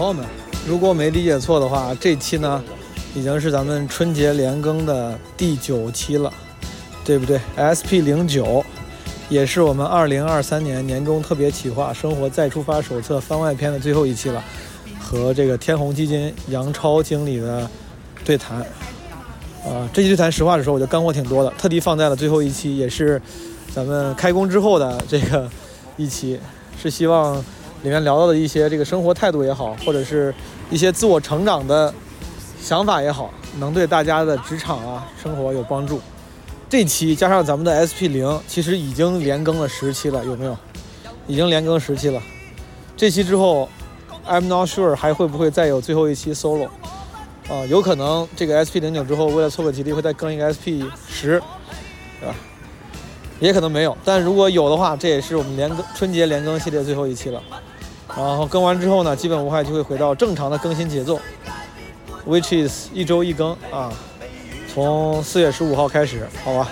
朋友们，如果没理解错的话，这期呢已经是咱们春节连更的第九期了，对不对？SP 零九也是我们二零二三年年终特别企划《生活再出发手册》番外篇的最后一期了，和这个天弘基金杨超经理的对谈。啊，这期对谈实话实说，我觉得干货挺多的，特地放在了最后一期，也是咱们开工之后的这个一期，是希望里面聊到的一些这个生活态度也好，或者是一些自我成长的想法也好，能对大家的职场啊生活有帮助。这期加上咱们的 SP 零，其实已经连更了十期了，有没有？已经连更十期了。这期之后，I'm not sure 还会不会再有最后一期 solo。啊，有可能这个 SP 零九之后，为了凑个吉利，会再更一个 SP 十，对吧？也可能没有，但如果有的话，这也是我们连更春节连更系列最后一期了。然后更完之后呢，基本无害就会回到正常的更新节奏，which is 一周一更啊，从四月十五号开始，好吧？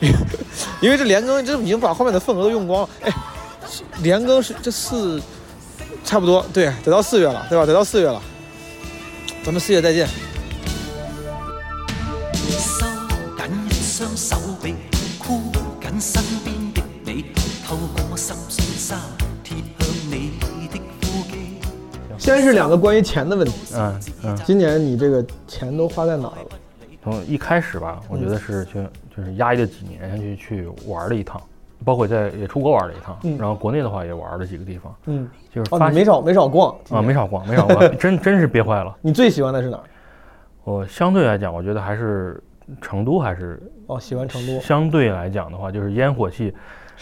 因为这连更这已经把后面的份额都用光了。哎，连更是这四，差不多对，得到四月了，对吧？得到四月了。咱们四月再见。是两个关于钱的问题，嗯嗯，今年你这个钱都花在哪儿了？从一开始吧，我觉得是去就是压抑了几年，去去玩了一趟，包括在也出国玩了一趟，嗯然后国内的话也玩了几个地方，嗯，就是哦，发现你没少没少逛啊没。少逛没少逛，真真是憋坏了。你最喜欢的是哪儿？我相对来讲，我觉得还是成都还是哦，喜欢成都。相对来讲的话，就是烟火气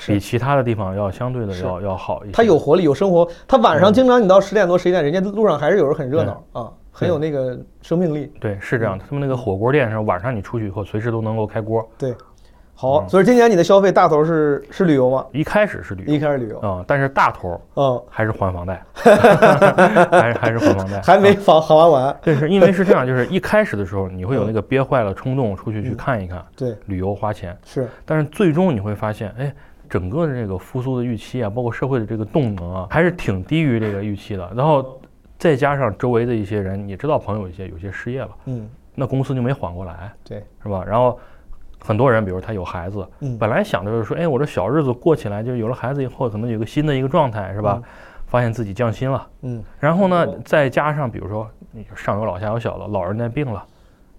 比，其他的地方要相对的要要好一些。它有活力，有生活。它晚上嗯经常你到十点多、十一点，人家路上还是有人很热闹啊，很有那个生命力。对是这样的，他们那个火锅店上晚上你出去以后，随时都能够开锅。对，好，嗯所以今年你的消费大头是是旅游吗？一开始是旅游一开始旅游，啊、但是大头嗯，还是还房贷，还是还是还房贷，还没啊房好玩完。对，是因为是这样，就是一开始的时候你会有那个憋坏了冲动出去去嗯看一看，对，旅游花钱，是，但是最终你会发现，哎，整个的这个复苏的预期啊，包括社会的这个动能啊，还是挺低于这个预期的。然后再加上周围的一些人，你知道朋友一些有些失业了，嗯，那公司就没缓过来，对，是吧？然后很多人，比如他有孩子，嗯，本来想着就是说，哎，我这小日子过起来，就有了孩子以后，可能有个新的一个状态，是吧？嗯发现自己降薪了，嗯，然后呢，再加上比如说你上有老下有小的，老人在病了，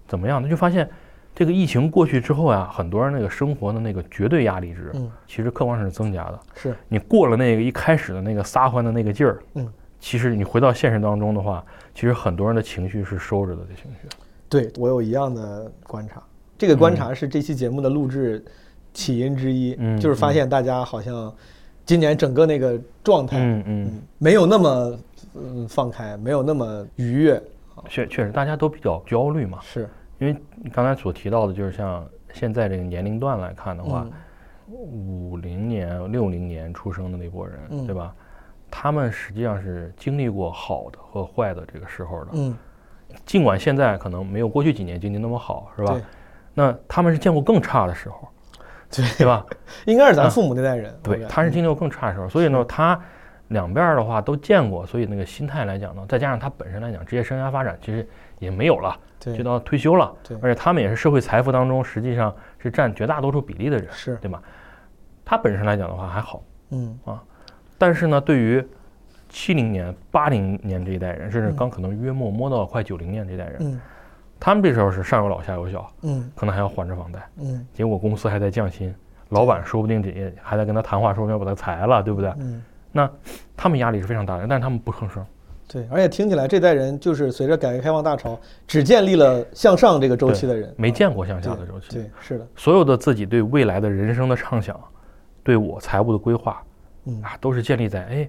怎么样？他就发现这个疫情过去之后呀，很多人那个生活的那个绝对压力值，嗯，其实客观上是增加的。是，你过了那个一开始的那个撒欢的那个劲儿，嗯，其实你回到现实当中的话，其实很多人的情绪是收着的，这情绪。对我有一样的观察。这个观察是这期节目的录制起因之一，嗯就是发现大家好像今年整个那个状态，嗯嗯，嗯，没有那么嗯放开，没有那么愉悦，确确实大家都比较焦虑嘛，是，因为你刚才所提到的，就是像现在这个年龄段来看的话嗯，五零年、六零年出生的那波人，嗯对吧？他们实际上是经历过好的和坏的这个时候的。嗯，尽管现在可能没有过去几年经济那么好，是吧？那他们是见过更差的时候，对对吧？应该是咱父母那代人，我对，他是经历过更差的时候，所以呢，他两边儿的话都见过，所以那个心态来讲呢，再加上他本身来讲，职业生涯发展其实也没有了，对。就到退休了，对。而且他们也是社会财富当中实际上是占绝大多数比例的人，是，对吧？他本身来讲的话还好，嗯。啊但是呢，对于七零年、八零年这一代人，甚至嗯。刚可能约莫摸到快九零年这一代人，嗯。他们这时候是上有老下有小，嗯。可能还要还着房贷，嗯。结果公司还在降薪，老板说不定也还在跟他谈话，说不定要把他裁了，对不对？嗯，那他们压力是非常大的，但是他们不吭声。对，而且听起来这代人就是随着改革开放大潮，只建立了向上这个周期的人，没见过向下的周期。对，是的，所有的自己对未来的人生的畅想，对我财务的规划嗯啊，都是建立在哎，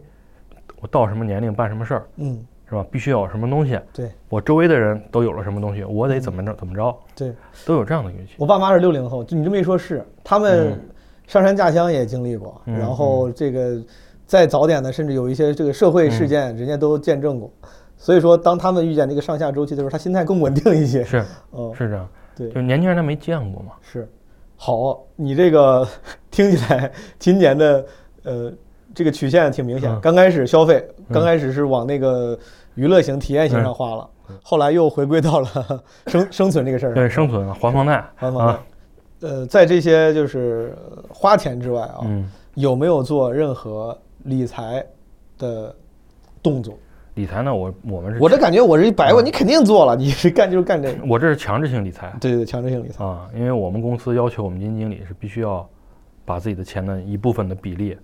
我到什么年龄办什么事儿，嗯，是吧？必须要有什么东西，对我周围的人都有了什么东西，我得怎么着怎么着，对。都有这样的预期。我爸妈是六零后，就你这么一说，是他们嗯上山下乡也经历过，嗯然后这个再早点的，甚至有一些这个社会事件，人家都见证过。所以说，当他们遇见这个上下周期的时候，他心态更稳定一些。是嗯，是这样，对。就，是年轻人他没见过嘛。是。好，你这个听起来今年的呃这个曲线挺明显，嗯。刚开始消费，嗯刚开始是往那个娱乐型、体验型上花了，后来又回归到了 生生存这个事儿。对，生存还房贷还房贷啊，呃，在这些就是呃花钱之外啊，嗯，有没有做任何理财的动作？理财呢，我我们是我这感觉我是一百万，嗯你肯定做了，你是干就是干这个。我这是强制性理财对对对，强制性理财。啊，因为我们公司要求我们基金经理是必须要把自己的钱的一部分的比例，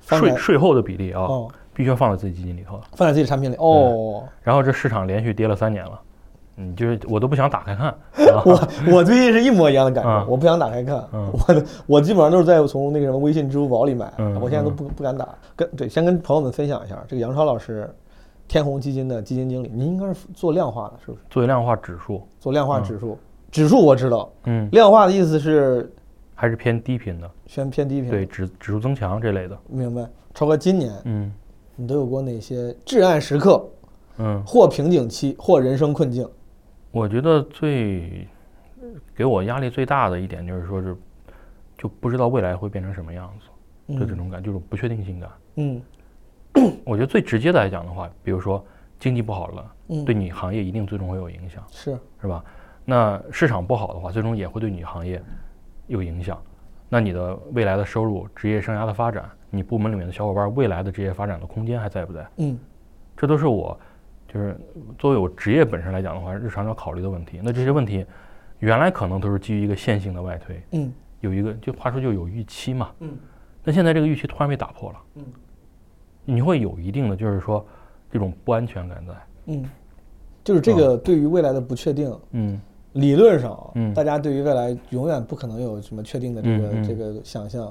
税税后的比例啊，哦，必须要放在自己基金里头。放在自己产品里。哦，然后这市场连续跌了三年了，嗯，就是我都不想打开看。啊、我我最近是一模一样的感啊受，我不想打开看，嗯我的我基本上都是在从那个什么微信、支付宝里买，嗯我现在都不不敢打。跟对，先跟朋友们分享一下，这个杨超老师，天弘基金的基金经理，您应该是做量化的，是不是？做量化指数，做量化指数，指数我知道，嗯，量化的意思是还是偏低频的，偏偏低频。对，指指数增强这类的。明白。超哥，今年嗯你都有过哪些至暗时刻，嗯，或瓶颈期，或人生困境？我觉得最给我压力最大的一点就是说是，就不知道未来会变成什么样子，就这种感，就是不确定性感。嗯 我觉得最直接的来讲的话，比如说经济不好了，嗯，对你行业一定最终会有影响，是，是吧？那市场不好的话，最终也会对你行业有影响。那你的未来的收入、职业生涯的发展，你部门里面的小伙伴未来的职业发展的空间还在不在？嗯这都是我就是作为我职业本身来讲的话，日常要考虑的问题。那这些问题原来可能都是基于一个线性的外推，嗯有一个就话说就有预期嘛。嗯那现在这个预期突然被打破了，嗯你会有一定的就是说这种不安全感在。嗯，就是这个对于未来的不确定，嗯理论上大家对于未来永远不可能有什么确定的这个、这个想象，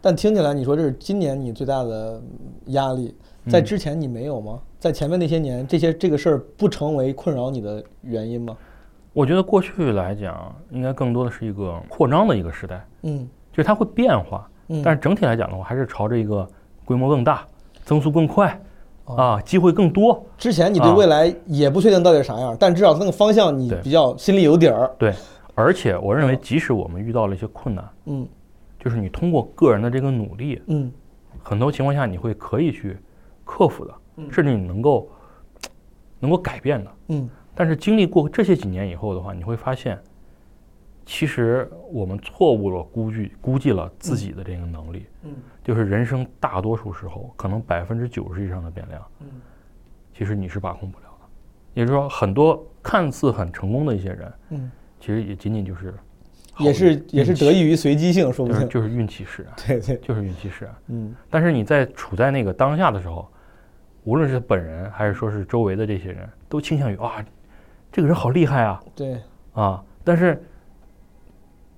但听起来你说这是今年你最大的压力，在嗯之前你没有吗？在前面那些年，这些这个事儿不成为困扰你的原因吗？我觉得过去来讲，应该更多的是一个扩张的一个时代，嗯就是它会变化，嗯，但是整体来讲的话，还是朝着一个规模更大、增速更快哦啊，机会更多。之前你对啊未来也不确定到底是啥样，但至少那个方向你比较心里有底儿。对，而且我认为，嗯即使我们遇到了一些困难，嗯就是你通过个人的这个努力，嗯很多情况下你会可以去克服的，嗯甚至你能够 能够改变的。嗯。但是经历过这些几年以后的话，你会发现，其实我们错误了估计估计了自己的这个能力，嗯。就是人生大多数时候，可能百分之九十以上的变量，嗯。其实你是把控不了的。也就是说，很多看似很成功的一些人，嗯，其实也仅仅就是也是也是得益于随机性，说不定。就是就是运气使然，对对，就是运气使然。嗯。但是你在处在那个当下的时候，无论是本人还是说是周围的这些人，都倾向于啊，这个人好厉害啊对，啊！但是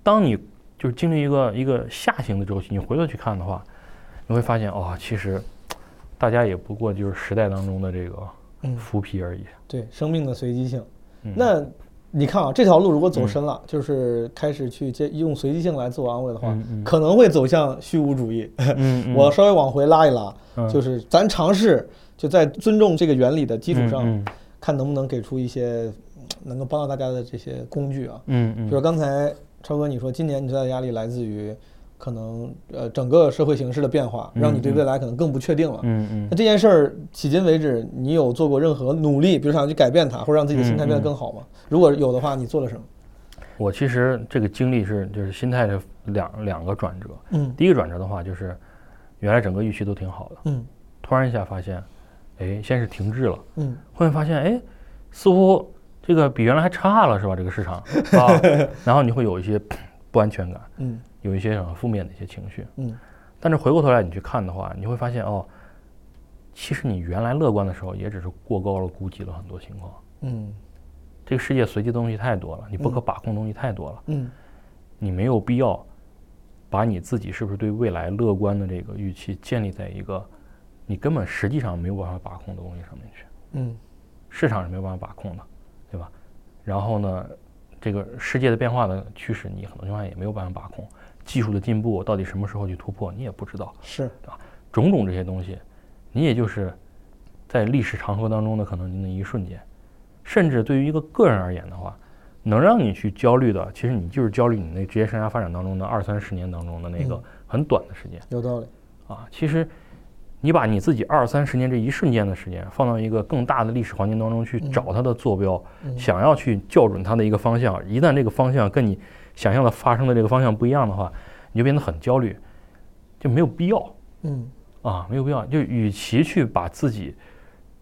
当你就是经历一个一个下行的周期，你回头去看的话，你会发现哦，其实大家也不过就是时代当中的这个嗯浮皮而已。对，生命的随机性。嗯那你看啊，这条路如果走深了，就是开始去接用随机性来自我安慰的话，可能会走向虚无主义。我稍微往回拉一拉，嗯就是咱尝试就在尊重这个原理的基础上，嗯看能不能给出一些嗯能够帮到大家的这些工具啊。嗯嗯，比如刚才超哥你说，今年你最大的压力来自于可能呃整个社会形势的变化，让你对未来可能更不确定了。嗯嗯那这件事儿迄今为止，你有做过任何努力，比如想去改变它，或者让自己的心态变得更好吗？如果有的话，你做了什么？我其实这个经历是就是心态的两两个转折。嗯第一个转折的话，就是原来整个预期都挺好的，嗯突然一下发现，哎，先是停滞了，嗯后面发现，哎，似乎这个比原来还差了，是吧？这个市场 啊，然后你会有一些不安全感，嗯有一些很负面的一些情绪。嗯但是回过头来你去看的话，你会发现，哦，其实你原来乐观的时候，也只是过高了估计了很多情况。嗯这个世界随机的东西太多了，你不可把控的东西太多了，嗯你没有必要把你自己是不是对未来乐观的这个预期建立在一个你根本实际上没有办法把控的东西上面去。嗯市场是没有办法把控的，对吧？然后呢，这个世界的变化的趋势，你很多情况下也没有办法把控。技术的进步到底什么时候去突破，你也不知道。是啊种种这些东西，你也就是在历史长河当中的可能那一瞬间，甚至对于一个个人而言的话，能让你去焦虑的，其实你就是焦虑你那职业生涯发展当中的二三十年当中的那个嗯很短的时间有道理。啊。其实你把你自己二三十年这一瞬间的时间放到一个更大的历史环境当中去找它的坐标，嗯。想要去校准它的一个方向，一旦这个方向跟你想象的发生的这个方向不一样的话，你就变得很焦虑，就没有必要嗯。啊，没有必要。就与其去把自己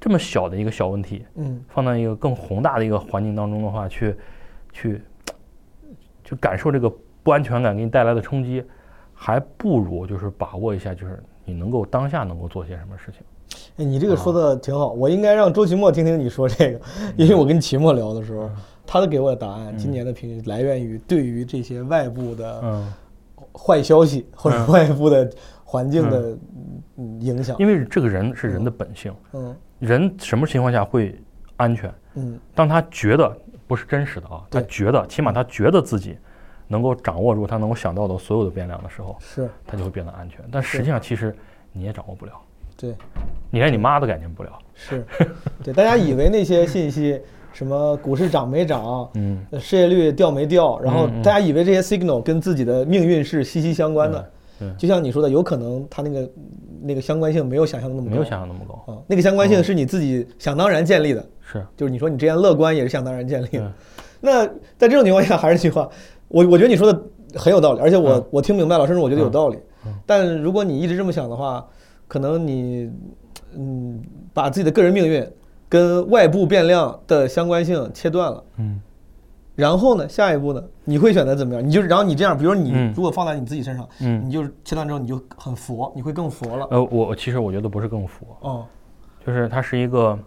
这么小的一个小问题嗯。放到一个更宏大的一个环境当中的话，去去去感受这个不安全感给你带来的冲击，还不如就是把握一下，就是你能够当下能够做些什么事情。哎，你这个说的挺好，我应该让周奇墨听听你说这个，因为我跟奇墨聊的时候，他都给我的答案，今年的评来源于对于这些外部的嗯，坏消息或者嗯外部的环境的嗯。影响。因为这个人是人的本性，嗯。人什么情况下会安全？嗯。当他觉得不是真实的啊，他觉得起码他觉得自己能够掌握住他能够想到的所有的变量的时候，是他就会变得安全。但实际上，其实你也掌握不了，对你连你妈都改变不了。是，对大家以为那些信息什么股市涨没涨，嗯，呃失业率掉没掉，然后大家以为这些 signal 跟自己的命运是息息相关的。嗯，就像你说的，有可能它那个那个相关性没有想象的那么高，没有想象那么高。啊，那个相关性是你自己想当然建立的，是，就是你说你之前乐观也是想当然建立的嗯。那在这种情况下，还是那句话，我我觉得你说的很有道理，而且我、嗯我听明白了，甚至我觉得有道理。嗯但如果你一直这么想的话，可能你嗯把自己的个人命运跟外部变量的相关性切断了。嗯然后呢，下一步呢，你会选择怎么样？你就然后你这样，比如说你嗯如果放在你自己身上，嗯你就是切断之后你就很佛，你会更佛了。呃，我其实我觉得不是更佛，哦，就是它是一个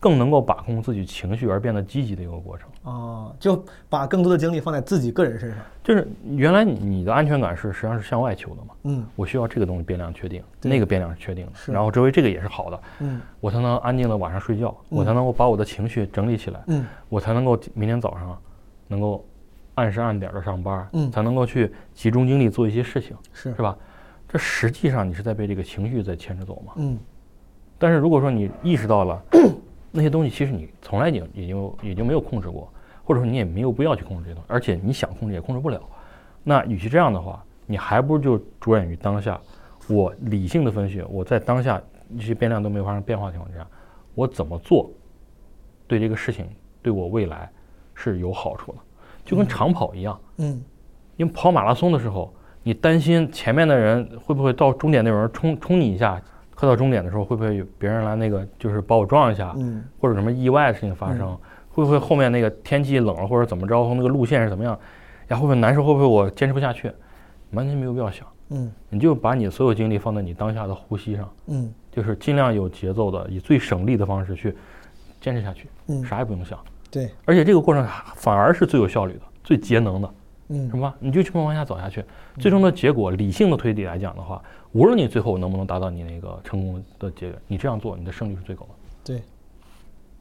更能够把控自己情绪而变得积极的一个过程。哦，就把更多的精力放在自己个人身上。就是原来你你的安全感是实际上是向外求的嘛，嗯。我需要这个东西变量确定，那个变量是确定的，然后周围这个也是好的，嗯。我才能安静的晚上睡觉，嗯。我才能够把我的情绪整理起来，嗯。我才能够明天早上能够按时按点的上班，嗯。才能够去集中精力做一些事情，是。是吧？这实际上你是在被这个情绪在牵着走嘛。嗯。但是如果说你意识到了那些东西，其实你从来也也就也就没有控制过，或者说你也没有必要去控制这些东西，而且你想控制也控制不了。那与其这样的话，你还不如就着眼于当下。我理性的分析，我在当下一些变量都没有发生变化的情况之下，我怎么做对这个事情对我未来是有好处的，就跟长跑一样。嗯因为跑马拉松的时候，你担心前面的人会不会到终点那有人冲冲你一下，快到终点的时候会不会有别人来那个就是把我撞一下，嗯或者什么意外的事情发生，会不会后面那个天气冷了或者怎么着，那个路线是怎么样，呀会不会难受，会不会我坚持不下去，完全没有必要想，嗯。你就把你所有精力放在你当下的呼吸上，嗯就是尽量有节奏的，以最省力的方式去坚持下去，嗯，啥也不用想，对，而且这个过程反而是最有效率的、最节能的。嗯什么？你就这么往下走下去，最终的结果，理性的推理来讲的话，无论你最后能不能达到你那个成功的结果，你这样做，你的胜率是最高的。对，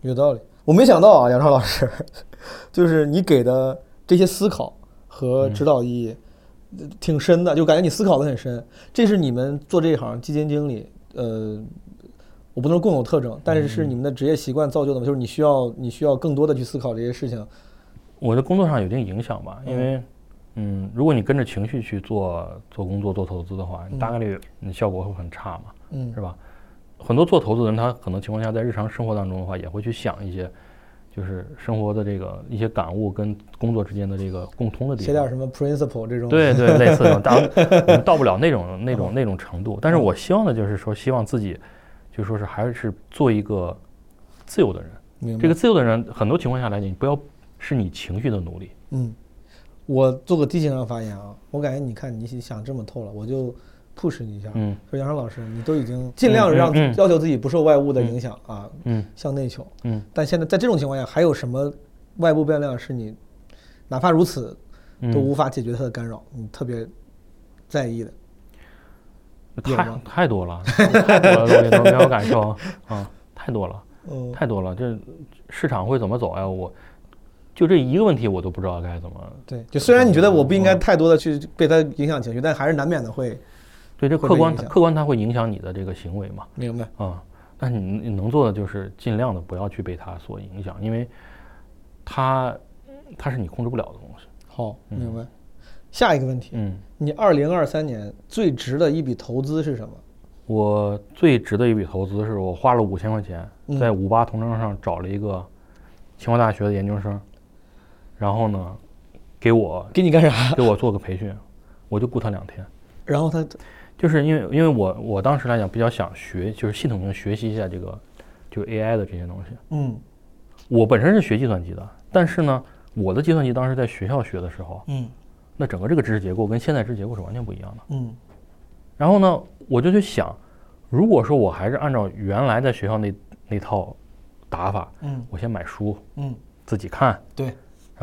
有道理。我没想到啊，杨超老师，就是你给的这些思考和指导意义呃挺深的，就感觉你思考的很深。这是你们做这一行基金经理，呃，我不能说共有特征，但是是你们的职业习惯造就的嘛，就是你需要你需要更多的去思考这些事情。我的工作上有一定影响吧，因为，嗯，如果你跟着情绪去做做工作、做投资的话，你大概率你效果会很差嘛，嗯是吧？很多做投资的人，他可能情况下在日常生活当中的话，也会去想一些，就是生活的这个一些感悟跟工作之间的这个共通的地方。写点什么 principle 这种。对对，类似这种，当然我们到不了那种那种那种程度，但是我希望的就是说，希望自己就说是还是做一个自由的人。这个自由的人，很多情况下来讲，你不要是你情绪的奴隶。嗯，我做个低情商发言啊，我感觉你看你想这么透了，我就 push 你一下。嗯说杨超老师，你都已经尽量让嗯嗯嗯要求自己不受外物的影响啊，嗯向内求。嗯但现在在这种情况下，还有什么外部变量是你哪怕如此都无嗯，法解决它的干扰，你特别在意的？太太多了，太多了，东西都没有感受啊，太多了，嗯，太多了。这市场会怎么走呀？我就这一个问题，我都不知道该怎么。对，就虽然你觉得我不应该嗯太多的去被它影响情绪，但还是难免的会对，这客观客观它会影响你的这个行为嘛。明白。啊、但是你你能做的就是尽量的不要去被它所影响，因为它它是你控制不了的东西。好，明白。下一个问题，嗯，你二零二三年最值的一笔投资是什么？我最值的一笔投资是我花了五千块钱嗯在五八同城上找了一个清华大学的研究生，然后呢，给我给你干啥？给我做个培训，我就雇他两天。然后他就是因为因为我我当时来讲比较想学，就是系统性学习一下这个就 AI 的这些东西。嗯我本身是学计算机的，但是呢，我的计算机当时在学校学的时候，嗯那整个这个知识结构跟现在知识结构是完全不一样的。嗯然后呢，我就去想，如果说我还是按照原来在学校那那套打法，嗯我先买书嗯，自己看，对，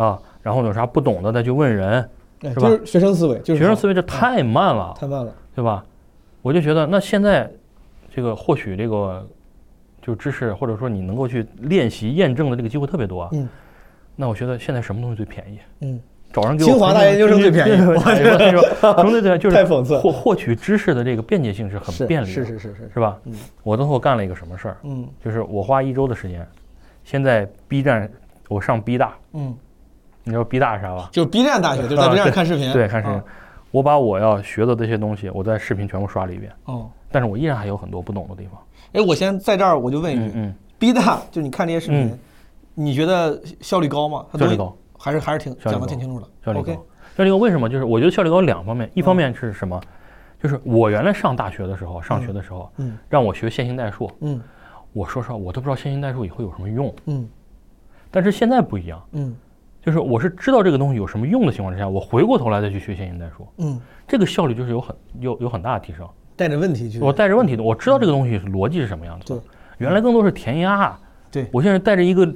是吧？然后有啥不懂的再去问人，是吧哎就是学生思维，就是学生思维这太慢了，太慢了。对吧？我就觉得，那现在这个获取这个就知识，或者说你能够去练习验证的这个机会特别多啊。嗯那我觉得现在什么东西最便宜？嗯，找人给我清华大研究生最便宜我跟你说，什么最便宜？就是太讽刺了获获取知识的这个便捷性是很便利的，是是是是，是吧？嗯我最后干了一个什么事儿？嗯就是我花一周的时间，先在 B 站，我上 B 大，嗯，你知道 B 大是啥吧？就是 B 站大学，就是在 B 站看视频，对，看视频啊。我把我要学的这些东西，我在视频全部刷了一遍，哦，但是我依然还有很多不懂的地方。哎，我先在这儿我就问一句嗯嗯，，B 大就你看这些视频嗯，你觉得效率高吗？效率高，还是还是挺讲的挺清楚的。效率高。效率高为什么？就是我觉得效率高两方面，一方面是什么？就是我原来上大学的时候，上学的时候，嗯让我学线性代数，嗯我说实话，我都不知道线性代数以后有什么用。嗯但是现在不一样，嗯就是我是知道这个东西有什么用的情况之下，我回过头来再去学线性代数，嗯，这个效率就是有很有有很大的提升。带着问题去。我带着问题的，我知道这个东西逻辑是什么样子对。原来更多是填鸭，对我现在带着一个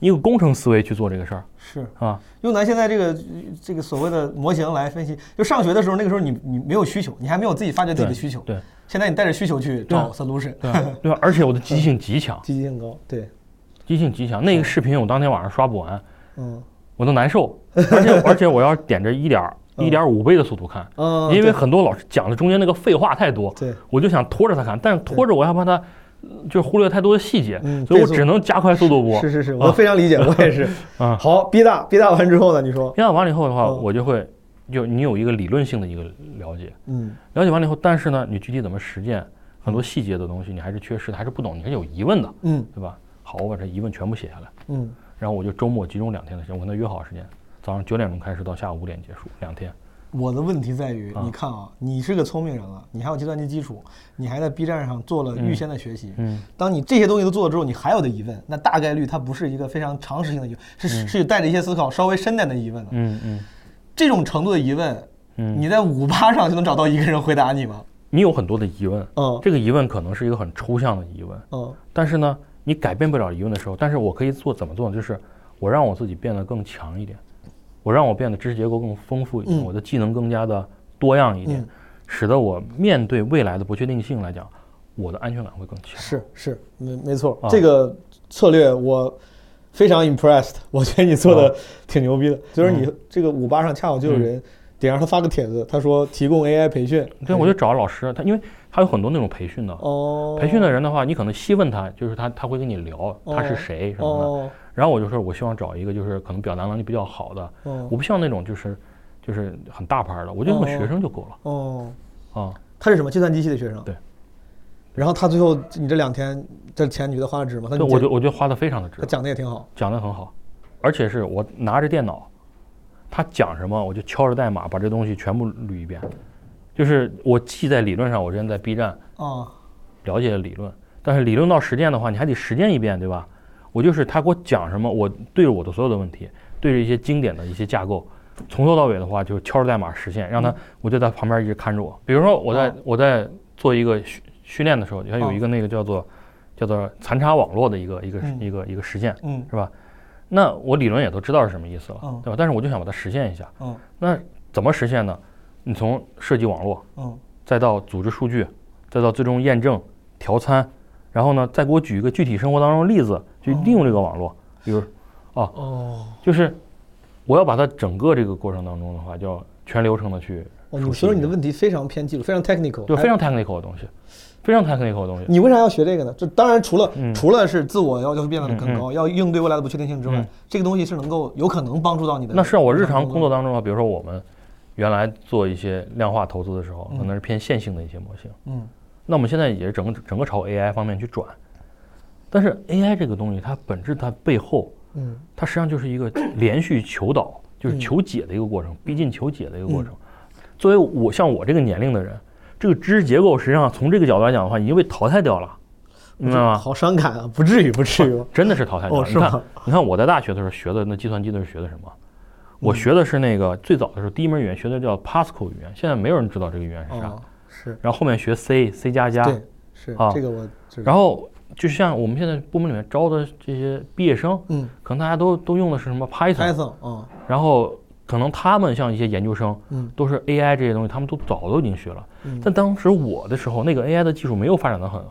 一个工程思维去做这个事儿是啊。用咱现在这个这个所谓的模型来分析，就上学的时候，那个时候你你没有需求，你还没有自己发掘自己的需求。对现在你带着需求去找 solution，对吧？对吧？而且我的积极性极强，积极性高。对，积极性极强。那个视频我当天晚上刷不完，嗯我都难受，而且而且我要点着一点 一点五倍的速度看，嗯，因为很多老师讲的中间那个废话太多，对我就想拖着他看，但是拖着我还怕他呃就是忽略太多的细节，嗯所以我只能加快速度播。是是是，我非常理解，我也是。啊，好，B 大 B 大完之后呢？你说，编导完了以后的话，嗯我就会就你有一个理论性的一个了解，嗯了解完了以后，但是呢，你具体怎么实践，很多细节的东西你还是缺失的，还是不懂，你还是有疑问的，嗯对吧？好，我把这疑问全部写下来，嗯，然后我就周末集中两天的时间，我跟他约好时间，早上九点钟开始到下午五点结束，两天。我的问题在于，啊你看啊，你是个聪明人了，你还有计算机基础，你还在 B 站上做了预先的学习。嗯，当你这些东西都做了之后，你还有的疑问，那大概率它不是一个非常常识性的疑问，是是带着一些思考稍微深点的疑问的。嗯嗯这种程度的疑问，嗯，你在五八上就能找到一个人回答你吗？你有很多的疑问，嗯这个疑问可能是一个很抽象的疑问，嗯但是呢，你改变不了疑问的时候，但是我可以做怎么做呢？就是我让我自己变得更强一点，我让我变得知识结构更丰富一点，嗯我的技能更加的多样一点，嗯使得我面对未来的不确定性来讲，我的安全感会更强。是是，没没错，啊这个策略我非常 impressed，我觉得你做的 挺牛逼的。就是你这个五八上恰好就有人点上他发个帖子，他说提供 AI 培训，对，我就找老师，他因为他有很多那种培训的，哦，培训的人的话，你可能细问他，就是他他会跟你聊他是谁什么的。哦然后我就说，我希望找一个就是可能表达能力比较好的，哦我不希望那种就是就是很大牌的，我就用个学生就够了哦，啊。他是什么计算机系的学生？对。然后他最后你这两天这钱你觉得花的值吗？他对，我觉得我觉得花的非常的值他，讲的也挺好。讲的很好，而且是我拿着电脑，他讲什么我就敲着代码把这东西全部捋一遍，就是我既在理论上我之前在 B 站啊，了解了理论，但是理论到实践的话，你还得实践一遍，对吧？我就是他给我讲什么，我对着我的所有的问题，对着一些经典的一些架构，从头到尾的话就敲着代码实现，让他我就在旁边一直看着我。比如说我在哦我在做一个训训练的时候，你看有哦一个那个叫做叫做残差网络的一个一个嗯一个一个实践，嗯是吧？那我理论也都知道是什么意思了嗯，对吧？但是我就想把它实现一下。嗯那怎么实现呢？你从设计网络，嗯再到组织数据，再到最终验证、调参，然后呢，再给我举一个具体生活当中的例子，去利用这个网络。比如，哦就是我要把它整个这个过程当中的话，就要全流程的去哦，你所以你的问题非常偏技术，非常 technical，对非常 technical 的东西，非常 technical 的东西。你为啥要学这个呢？这当然除了、嗯除了是自我要求变得更嗯高，要应对未来的不确定性之外，嗯这个东西是能够有可能帮助到你的。那是我日常工作当中啊，比如说我们原来做一些量化投资的时候，嗯可能是偏线性的一些模型，嗯那我们现在也是整个整个朝 AI 方面去转，但是 AI 这个东西它本质它背后，嗯它实际上就是一个连续求导，就是求解的一个过程，逼近求解的一个过程。作为我像我这个年龄的人，这个知识结构实际上从这个角度来讲的话，已经被淘汰掉了，明白吗？好伤感啊，不至于，不至于。真的是淘汰掉了。你看你看我在大学的时候学的那计算机都是学的什么？我学的是那个最早的时候第一门语言学的叫 Pascal 语言，现在没有人知道这个语言是啥。哦，是，然后后面学 C、C 加加，对，是啊。这个我知道。然后就像我们现在部门里面招的这些毕业生，嗯。可能大家都都用的是什么 Python，，Python 啊，然后可能他们像一些研究生，嗯。都是 AI 这些东西，他们都早都已经学了。嗯。但当时我的时候，那个 AI 的技术没有发展的很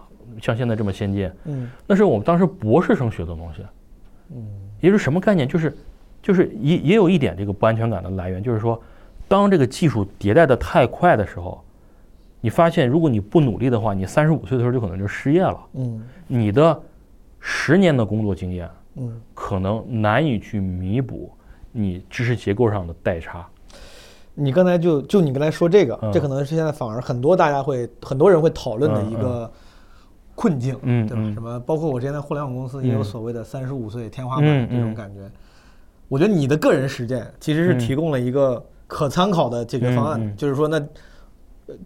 像现在这么先进，嗯。那是我们当时博士生学的东西。嗯。也就是什么概念？就是就是也也有一点这个不安全感的来源，就是说，当这个技术迭代的太快的时候，你发现如果你不努力的话，你三十五岁的时候就可能就失业了，嗯你的十年的工作经验嗯，可能难以去弥补你知识结构上的代差。你刚才就就你刚才说这个，嗯这可能是现在反而很多大家会很多人会讨论的一个困境，嗯对吧？什么包括我之前在互联网公司也有嗯所谓的三十五岁天花板嗯这种嗯感觉。我觉得你的个人实践其实是嗯提供了一个可参考的解决方案，就是说那。呃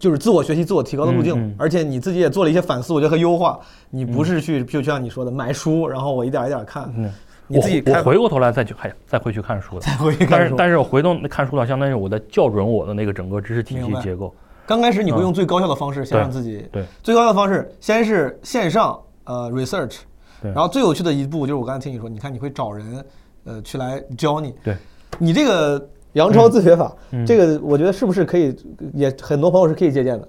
就是自我学习、自我提高的路径，嗯嗯而且你自己也做了一些反思，我觉得和优化。你不是去就像你说的买书，然后我一点一点看，嗯，你自己我我回过头来再去还再回去看书的，再会但是看书。但是我回头看书的，相当于我在校准我的那个整个知识体系结构。刚开始你会用最高效的方式先让自己对最高效的方式先是线上呃 research，对然后最有趣的一步就是我刚才听你说，你看你会找人呃去来教你，对，你这个杨超自学法，嗯。这个我觉得是不是可以也很多朋友是可以借鉴的？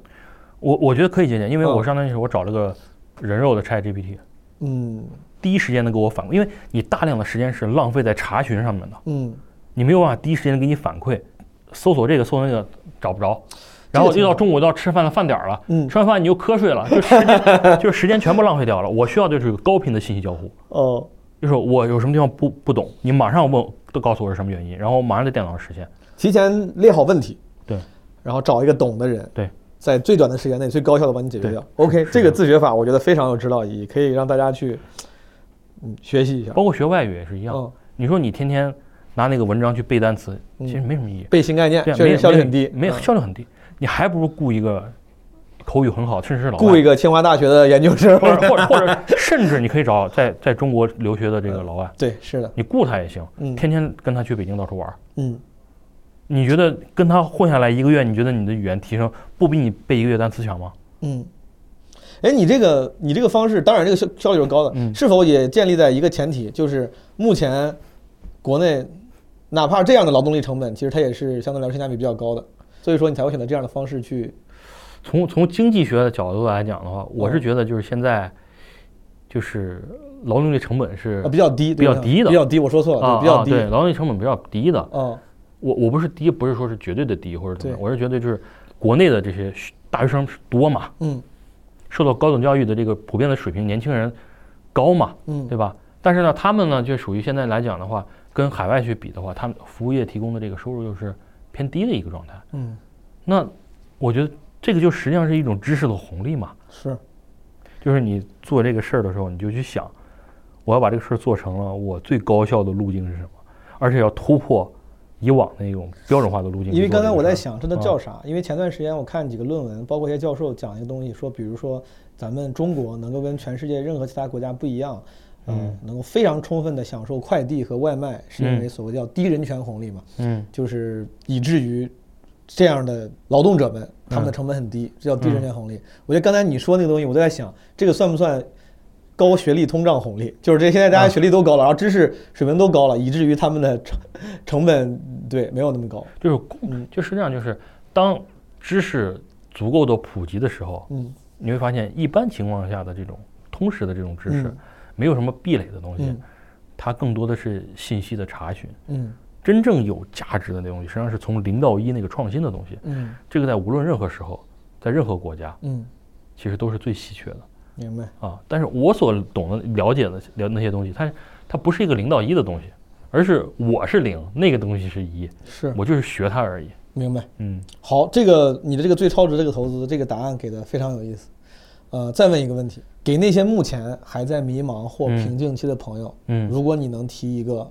我我觉得可以借鉴，因为嗯。我相当于是我找了个人肉的 Chat GPT，嗯。第一时间能给我反馈，因为你大量的时间是浪费在查询上面的，嗯，你没有办法第一时间给你反馈，搜索这个搜索那个找不着，然后又到中午到吃饭的饭点儿了，嗯。吃完饭你又瞌睡了，就时间 就是时间全部浪费掉了。我需要的就是高频的信息交互，哦，就是我有什么地方不不懂，你马上问，都告诉我是什么原因，然后我马上在电脑上实现。提前列好问题，对，然后找一个懂的人，对，在最短的时间内最高效的帮你解决掉。OK，这个自学法我觉得非常有指导意义，可以让大家去嗯学习一下。包括学外语也是一样。嗯，你说你天天拿那个文章去背单词，嗯其实没什么意义。背新概念确实效率很低，没有嗯效率很低。你还不如雇一个口语很好，甚至是老外。雇一个清华大学的研究生，或者或者或者 甚至你可以找在在中国留学的这个老外，对，是的，你雇他也行，嗯。天天跟他去北京到处玩。儿。嗯，你觉得跟他混下来一个月，你觉得你的语言提升不比你背一个月单词强吗？嗯，哎，你这个你这个方式，当然这个效效率是高的，嗯。是否也建立在一个前提，就是目前国内哪怕这样的劳动力成本，其实它也是相对来说性价比比较高的，所以说你才会选择这样的方式去，从从经济学的角度来讲的话，我是嗯。觉得就是现在就是劳动力成本是啊比较低，比较低的。比较低，我说错了，比较低，啊对劳动力成本比较低的。嗯。我我不是低，不是说是绝对的低或者怎么样，我是觉得就是国内的这些大学生多嘛，嗯。受到高等教育的这个普遍的水平，年轻人高嘛，嗯，对吧？但是呢，他们呢就属于现在来讲的话，跟海外去比的话，他们服务业提供的这个收入又是偏低的一个状态。嗯。那我觉得这个就实际上是一种知识的红利嘛，是，就是你做这个事儿的时候，你就去想，我要把这个事儿做成了，我最高效的路径是什么，而且要突破以往那种标准化的路径。因为刚才我在想，这都叫啊啥？因为前段时间我看几个论文，包括一些教授讲一个东西，说比如说咱们中国能够跟全世界任何其他国家不一样，嗯嗯，能够非常充分的享受快递和外卖，是因为嗯所谓叫低人权红利嘛，嗯。就是以至于这样的劳动者们他们的嗯成本很低，这叫低人权红利。我觉得刚才你说那个东西，我都在想，这个算不算？高学历通胀红利，就是这现在大家啊学历都高了，然后知识水平都高了，以至于他们的成成本对没有那么高。就是就实际上就是当知识足够的普及的时候，嗯你会发现一般情况下的这种通识的这种知识嗯，没有什么壁垒的东西嗯，它更多的是信息的查询。嗯真正有价值的那东西，实际上是从零到一那个创新的东西。嗯这个在无论任何时候，在任何国家，嗯，其实都是最稀缺的明白。啊。但是我所懂的、了解的了那些东西，它它不是一个零到一的东西，而是我是零，那个东西是一，是我就是学它而已。明白。嗯好，这个你的这个最超值这个投资，这个答案给的非常有意思。呃，再问一个问题，给那些目前还在迷茫或嗯瓶颈期的朋友，嗯如果你能提一个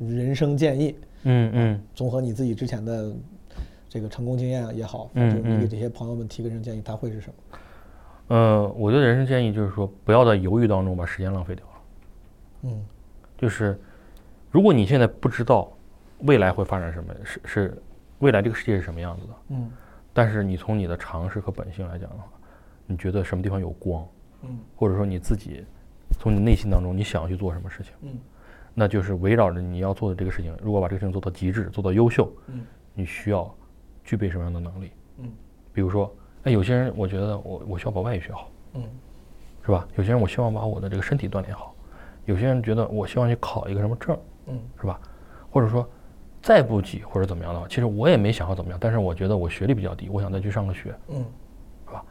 人生建议，嗯嗯嗯。综合你自己之前的这个成功经验也好，嗯就你给嗯这些朋友们提个人生建议，他会是什么？呃，我觉得人生建议就是说，不要在犹豫当中把时间浪费掉了。嗯。就是如果你现在不知道未来会发展什么，是是未来这个世界是什么样子的，嗯。但是你从你的常识和本性来讲的话，你觉得什么地方有光，嗯。或者说你自己从你内心当中你想要去做什么事情，嗯那就是围绕着你要做的这个事情，如果把这个事情做到极致，做到优秀，嗯你需要具备什么样的能力？嗯比如说，那，有些人我觉得我我需要把外语学好，嗯是吧？有些人我希望把我的这个身体锻炼好，有些人觉得我希望去考一个什么证，嗯是吧？或者说再不济或者怎么样的话，其实我也没想好怎么样，但是我觉得我学历比较低，我想再去上个学。嗯是吧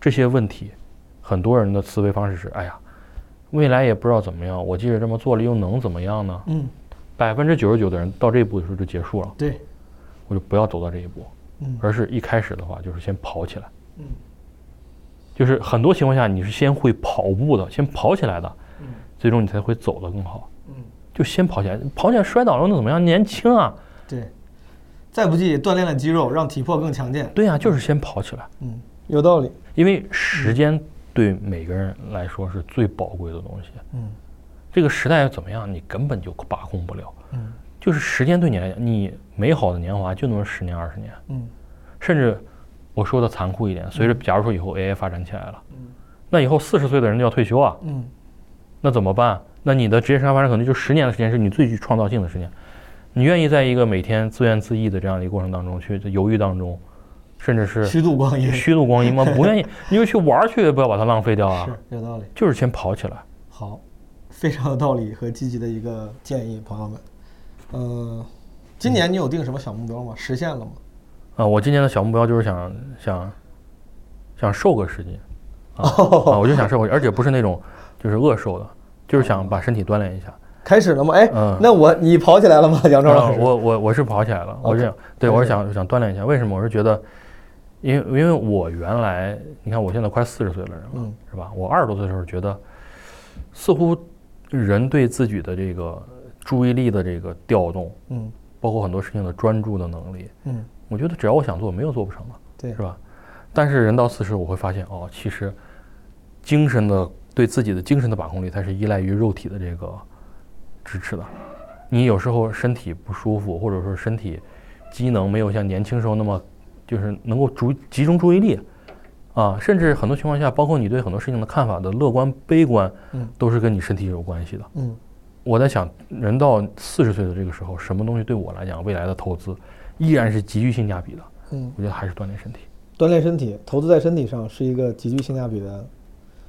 这些问题，很多人的思维方式是：哎呀，未来也不知道怎么样，我即使这么做了又能怎么样呢？嗯，百分之九十九的人到这一步的时候就结束了，对，我就不要走到这一步，嗯而是一开始的话就是先跑起来。嗯就是很多情况下你是先会跑步的，先跑起来的，嗯最终你才会走得更好。嗯，就先跑起来，跑起来摔倒了那怎么样？年轻啊，对，再不济锻炼了肌肉，让体魄更强健。对呀、就是先跑起来。嗯，有道理。因为时间对每个人来说是最宝贵的东西。嗯。这个时代怎么样，你根本就把控不了。嗯。就是时间对你来讲，你美好的年华就那么十年二十年，嗯。甚至我说的残酷一点，随着假如说以后 AI 发展起来了，嗯。那以后四十岁的人就要退休啊，嗯。那怎么办？那你的职业生涯发展可能就十年的时间是你最具创造性的时间，你愿意在一个每天自怨自艾的这样的一个过程当中去犹豫当中，甚至是虚度光阴。虚度光阴吗？不愿意，你就去玩去，不要把它浪费掉啊。是有道理。就是先跑起来。好，非常有道理和积极的一个建议，朋友们。嗯，今年你有定什么小目标吗？实现了吗？啊，我今年的小目标就是想想想瘦个十斤啊啊，我就想瘦个，而且不是那种 就是饿瘦的，就是想把身体锻炼一下。开始了吗？哎，嗯那我你跑起来了吗？杨超老啊师？我我我是跑起来了，我是想对我是想想锻炼一下。为什么？我是觉得，因为因为我原来你看我现在快四十岁了人了，嗯是吧？我二十多岁的时候觉得，似乎人对自己的这个注意力的这个调动，嗯包括很多事情的专注的能力，嗯，我觉得只要我想做，没有做不成的。对是，吧？但是人到四十，我会发现哦，其实精神的对自己的精神的把控力，它是依赖于肉体的这个支持的。你有时候身体不舒服，或者说身体机能没有像年轻时候那么就是能够注集中注意力啊，甚至很多情况下，包括你对很多事情的看法的乐观、悲观，嗯都是跟你身体有关系的。嗯我在想，人到四十岁的这个时候，什么东西对我来讲，未来的投资依然是极具性价比的？嗯，我觉得还是锻炼身体，锻炼身体，投资在身体上是一个极具性价比的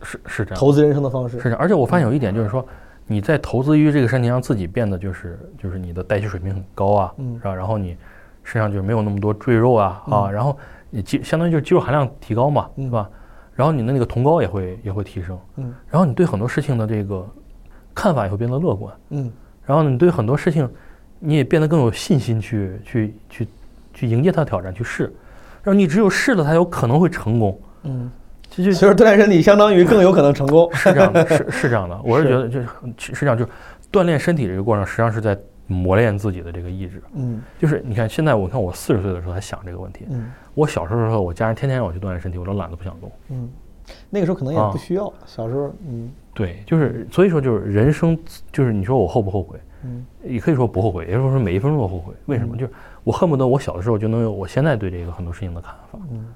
是是这样。投资人生的方式。是这样，而且我发现有一点就是说，你在投资于这个身体，让自己变得就是就是你的代谢水平很高啊，嗯是吧？然后你身上就是没有那么多赘肉啊啊，嗯。然后你肌相当于就是肌肉含量提高嘛，嗯。是吧？然后你的那个酮高也会也会提升，嗯。然后你对很多事情的这个看法也会变得乐观，嗯。然后你对很多事情你也变得更有信心去去去去迎接它的挑战，去试，然后你只有试了，才有可能会成功。嗯，这就其实锻炼身体相当于更有可能成功。是这样的，是是这样的，我是是。觉得就是是这样，就是锻炼身体这个过程，实际上是在磨练自己的这个意志。嗯就是你看，现在我看我四十岁的时候还想这个问题，嗯我小时候的时候，我家人天天让我去锻炼身体，我都懒得不想动。嗯，那个时候可能也啊不需要。小时候，嗯对，就是所以说就是人生，就是你说我后不后悔，嗯也可以说不后悔，也就是说每一分钟都后悔。为什么？嗯就是我恨不得我小的时候就能有我现在对这个很多事情的看法。嗯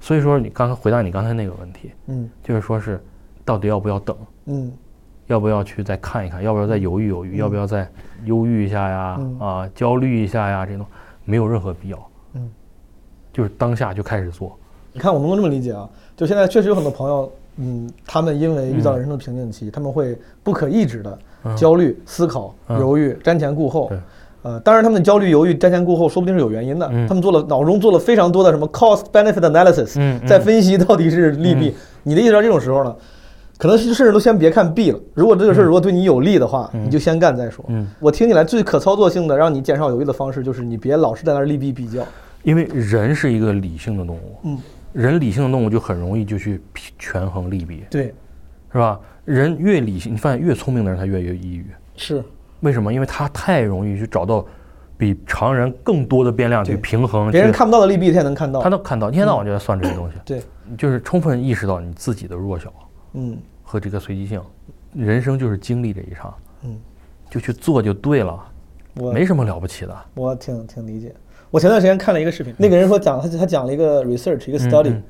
所以说你刚才回答你刚才那个问题，嗯就是说是到底要不要等？嗯要不要去再看一看？要不要再犹豫犹豫？要不要再忧郁一下呀？嗯啊，焦虑一下呀？这种没有任何必要。嗯，就是当下就开始做。你看，我们能这么理解啊？就现在确实有很多朋友，嗯，他们因为遇到人生的瓶颈期，他们会不可抑制的嗯焦虑、思考、嗯犹豫、瞻前顾后对。呃，当然，他们的焦虑、犹豫、瞻前顾后，说不定是有原因的。嗯他们做了脑中做了非常多的什么 cost benefit analysis，、嗯嗯在分析到底是利弊。嗯你的意思到这种时候呢，可能甚至都先别看弊了。如果这个事儿如果对你有利的话，嗯。你就先干再说。嗯。我听起来最可操作性的，让你减少犹豫的方式，就是你别老是在那儿利弊比较。因为人是一个理性的动物，嗯。人理性的动物就很容易就去权衡利弊，对，是吧？人越理性，你发现越聪明的人他越越抑郁，是，为什么？因为他太容易去找到比常人更多的变量去平衡，别人看不到的利弊，他也能看到。他。能看到，一天到晚就在算这些东西，对，就是充分意识到你自己的弱小嗯和这个随机性。人生就是经历这一场，嗯，就去做就对了，我没什么了不起的。我挺挺理解。我前段时间看了一个视频，那个人说讲他他讲了一个 research 一个嗯 study，、嗯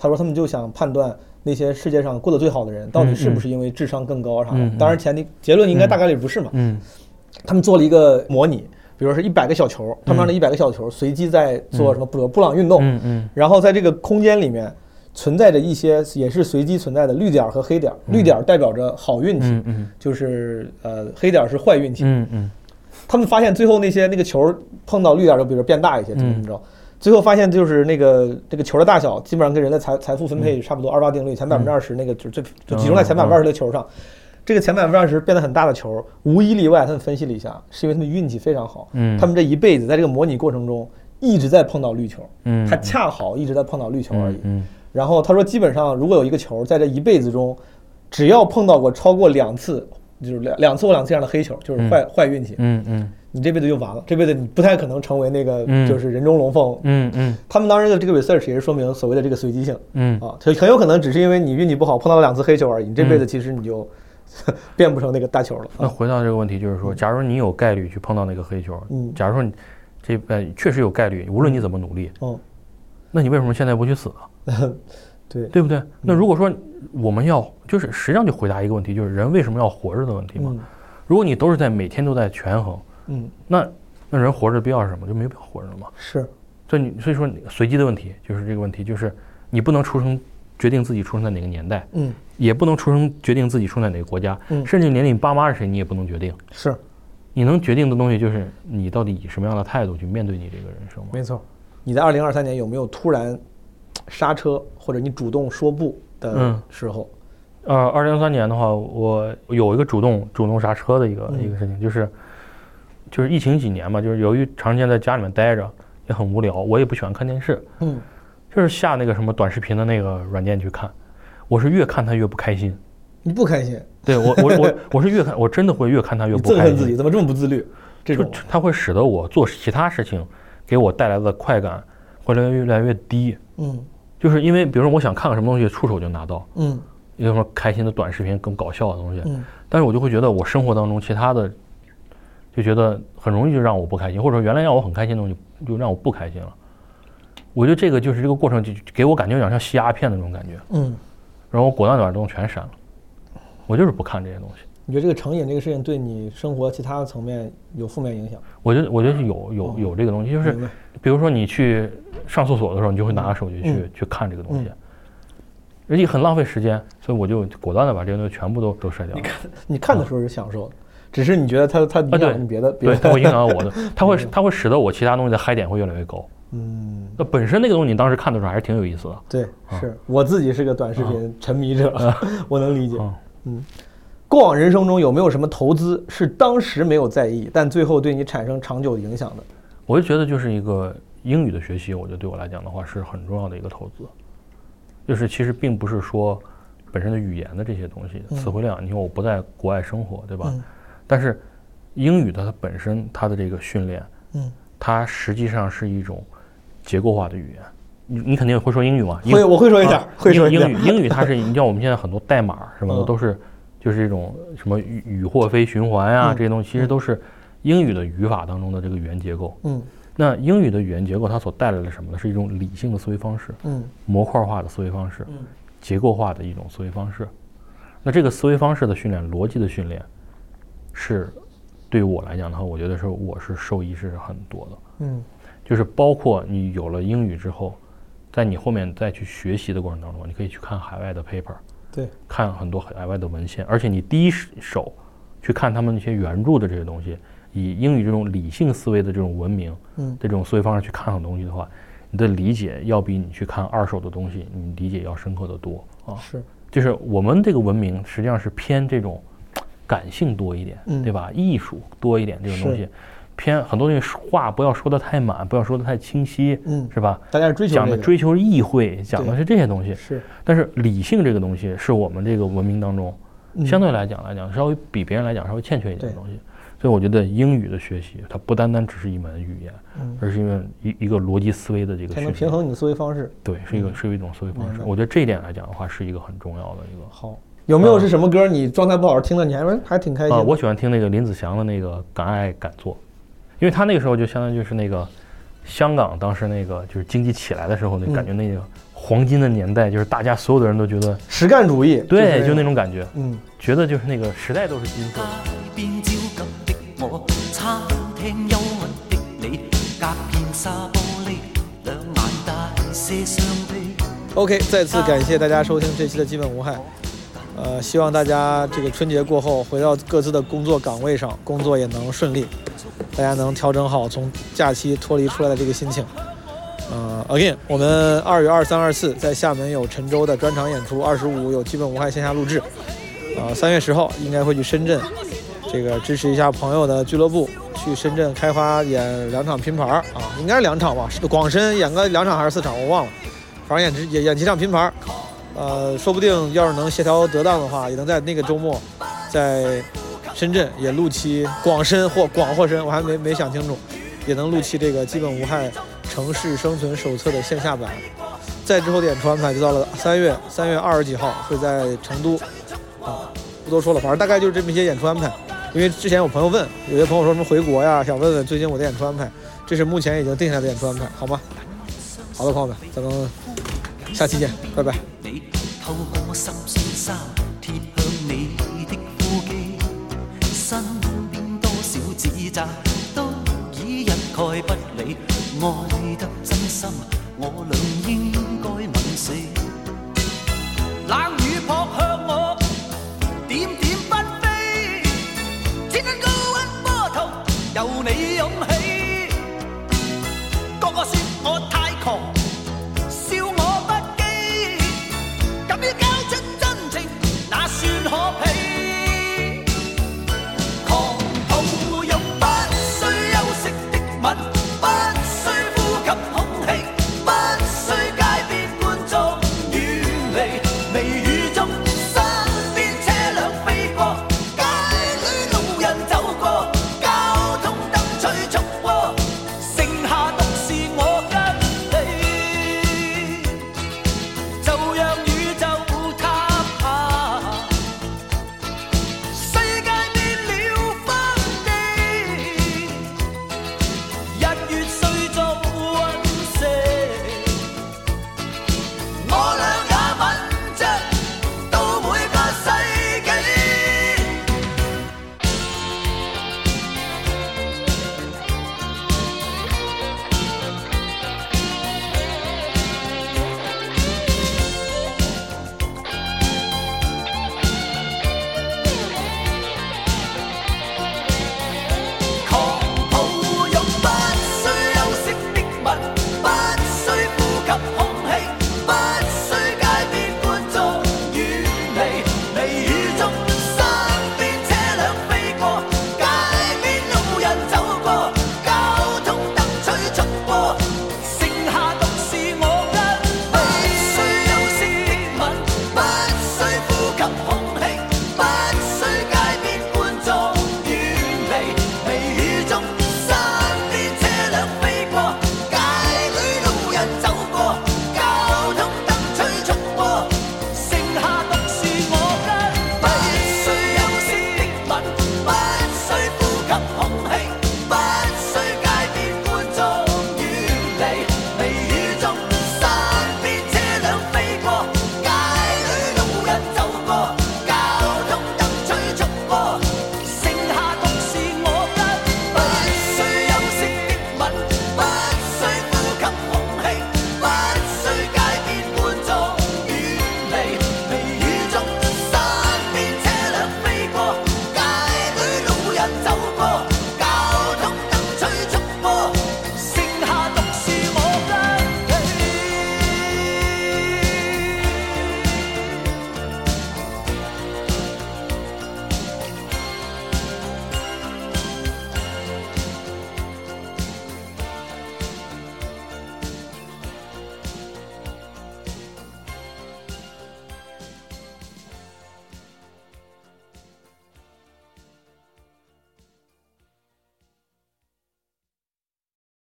他说他们就想判断那些世界上过得最好的人到底是不是因为智商更高啥的。当然前提结论应该大概率不是嘛。嗯他们做了一个模拟，比如说是一百个小球，他们让这一百个小球随机在做什么布布朗运动，嗯嗯然后在这个空间里面存在着一些也是随机存在的绿点儿和黑点儿，绿点儿代表着好运气，就是呃黑点儿是坏运气。嗯嗯。他们发现最后那些那个球碰到绿点儿就比如变大一些，怎么怎么着。最后发现就是那个这个球的大小基本上跟人的财财富分配差不多，二八定律前百分之二十那个就是最就集中在前百分之二十的球上。这个前百分之二十变得很大的球，无一例外，他们分析了一下，是因为他们运气非常好。嗯。他们这一辈子在这个模拟过程中一直在碰到绿球，嗯。他恰好一直在碰到绿球而已。嗯然后他说，基本上如果有一个球在这一辈子中，只要碰到过超过两次，就是两两次或两次这样的黑球，就是坏、坏运气，嗯嗯。你这辈子就完了，这辈子你不太可能成为那个嗯。就是人中龙凤。嗯嗯。他们当时的这个 research 也是说明所谓的这个随机性嗯。啊，很很有可能只是因为你运气不好碰到了两次黑球而已，你这辈子其实你就 变不成那个大球了啊。那回到这个问题，就是说，假如你有概率去碰到那个黑球，嗯。假如说你这呃确实有概率，无论你怎么努力，嗯，那你为什么现在不去死呢？对，对不对？那如果说我们要就是实际上就回答一个问题，就是人为什么要活着的问题嘛。嗯如果你都是在每天都在权衡，嗯那那人活着的必要是什么？就没必要活着了嘛。是，所以你所以说你随机的问题就是这个问题，就是你不能出生决定自己出生在哪个年代，嗯也不能出生决定自己出生在哪个国家，嗯甚至连你爸妈是谁你也不能决定。是，你能决定的东西就是你到底以什么样的态度去面对你这个人生嘛？没错。你在二零二三年有没有突然刹车，或者你主动说不的嗯时候？呃，二零二三年的话，我有一个主动主动刹车的一个、嗯一个事情，就是就是疫情几年嘛，就是由于长时间在家里面待着也很无聊，我也不喜欢看电视，嗯，就是下那个什么短视频的那个软件去看，我是越看它越不开心。你不开心，对我我我我是越看我真的会越看它越 不开心。憎恨自己，怎么这么不自律？这就种，它会使得我做其他事情给我带来的快感会越来越低。嗯就是因为比如说我想看个什么东西，触手就拿到，嗯有什么开心的短视频、更搞笑的东西，嗯但是我就会觉得我生活当中其他的，就觉得很容易就让我不开心，或者说原来让我很开心的东西就让我不开心了。我觉得这个就是这个过程，就就给我感觉有点像吸鸦片的那种感觉，嗯，然后我果断地把这东西全删了，我就是不看这些东西。你觉得这个成瘾这个事情对你生活其他的层面有负面影响？我觉得我觉得是有有有这个东西，就是比如说你去上厕所的时候，你就会拿着手机去、嗯去看这个东西，而且很浪费时间，所以我就果断的把这些东西全部都都删掉了。你看的时候是享受的，只是你觉得它它影响你别的别对，的，它会影响到我的，它会它会使得我其他东西的嗨点会越来越高。嗯，那本身那个东西你当时看的时候还是挺有意思的。对，是我自己是个短视频沉迷者，我能理解。嗯过往人生中有没有什么投资是当时没有在意，但最后对你产生长久影响的？我就觉得就是一个英语的学习，我觉得对我来讲的话是很重要的一个投资。就是其实并不是说本身的语言的这些东西，词汇量，你说我不在国外生活，对吧？嗯但是英语的它本身它的这个训练，嗯，它实际上是一种结构化的语言。你你肯定会说英语嘛？英会我会说一点啊，会说英英语英语它是你像我们现在很多代码什么的嗯都是就是这种什么语语或非循环啊嗯这些东西，其实都是英语的语法当中的这个语言结构。嗯那英语的语言结构它所带来的什么呢？是一种理性的思维方式，嗯模块化的思维方式，嗯结构化的一种思维方式。那这个思维方式的训练，逻辑的训练，是对于我来讲的话，我觉得是我是受益是很多的。嗯就是包括你有了英语之后，在你后面再去学习的过程当中，你可以去看海外的 paper，对，看很多海外的文献，而且你第一手去看他们那些原著的这些东西，以英语这种理性思维的这种文明，嗯。这种思维方式去看很多东西的话，你的理解要比你去看二手的东西，你理解要深刻的多啊。是。就是我们这个文明实际上是偏这种感性多一点，嗯。对吧？艺术多一点这种东西是，偏很多东西话不要说的太满，不要说的太清晰，嗯，是吧？大家追求讲这个的追求意会，讲的是这些东西。是但是理性这个东西是我们这个文明当中嗯相对来讲来讲稍微比别人来讲稍微欠缺一点的东西。所以我觉得英语的学习，它不单单只是一门语言，嗯而是因为一一个逻辑思维的这个才能。平衡你的思维方式。对，是一个是一种思维方式。我觉得这一点来讲的话，是一个很重要的一个。好，有没有啊是什么歌你状态不好听了，你还还挺开心啊，我喜欢听那个林子祥的那个《敢爱敢做》，因为他那个时候就相当于就是那个香港当时那个就是经济起来的时候，那嗯感觉那个黄金的年代，就是大家所有的人都觉得实干主义，对，就那种种感觉，嗯。觉得就是那个时代都是金色的。街邊焦急的我，餐廳憂鬱的你，隔片沙玻璃，兩眼大些傷悲。OK，再次感谢大家收听这期的基本无害。呃，希望大家这个春节过后回到各自的工作岗位上，工作也能顺利，大家能调整好从假期脱离出来的这个心情。呃，again，我们二月二三、二四在厦门有陈州的专场演出，二十五有基本无害线下录制。呃，三月十号应该会去深圳，这个支持一下朋友的俱乐部，去深圳开花演两场拼盘啊，应该是两场吧，是廣深演个两场还是四场，我忘了。反正演演演幾場拼盘，呃，说不定要是能协调得当的话，也能在那个周末，在深圳也录期广深或广或深，我还没没想清楚，也能录期这个基本无害城市生存手册的线下版。再之后的演出安排就到了三月，三月二十几号会在成都，啊，不多说了，反正大概就是这么一些演出安排。因为之前有朋友问，有些朋友说什么回国呀，想问问最近我的演出安排，这是目前已经定下的演出安排，好吗？好的，朋友们，咱们下期见，拜拜。已